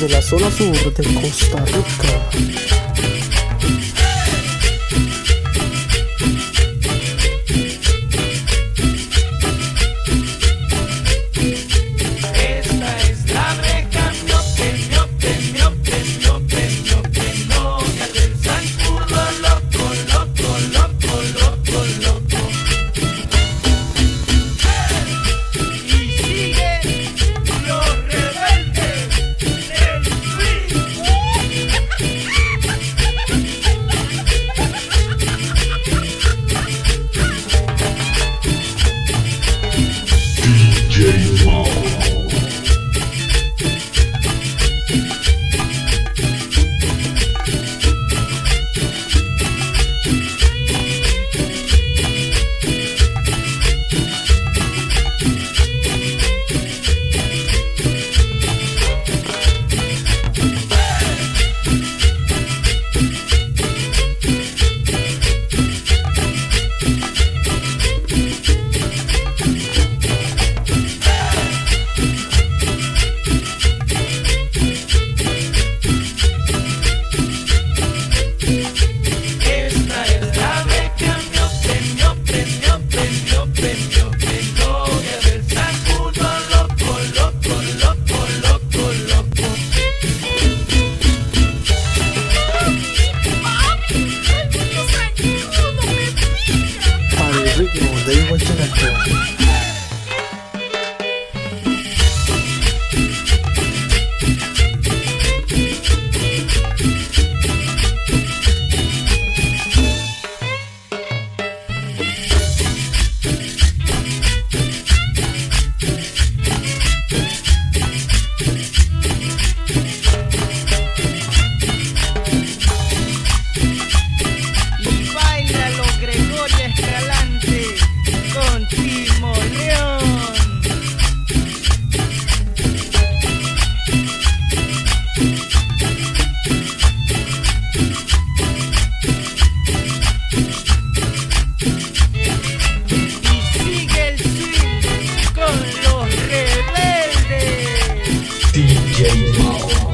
desde la zona sur de Costa Rica. Jay Paul.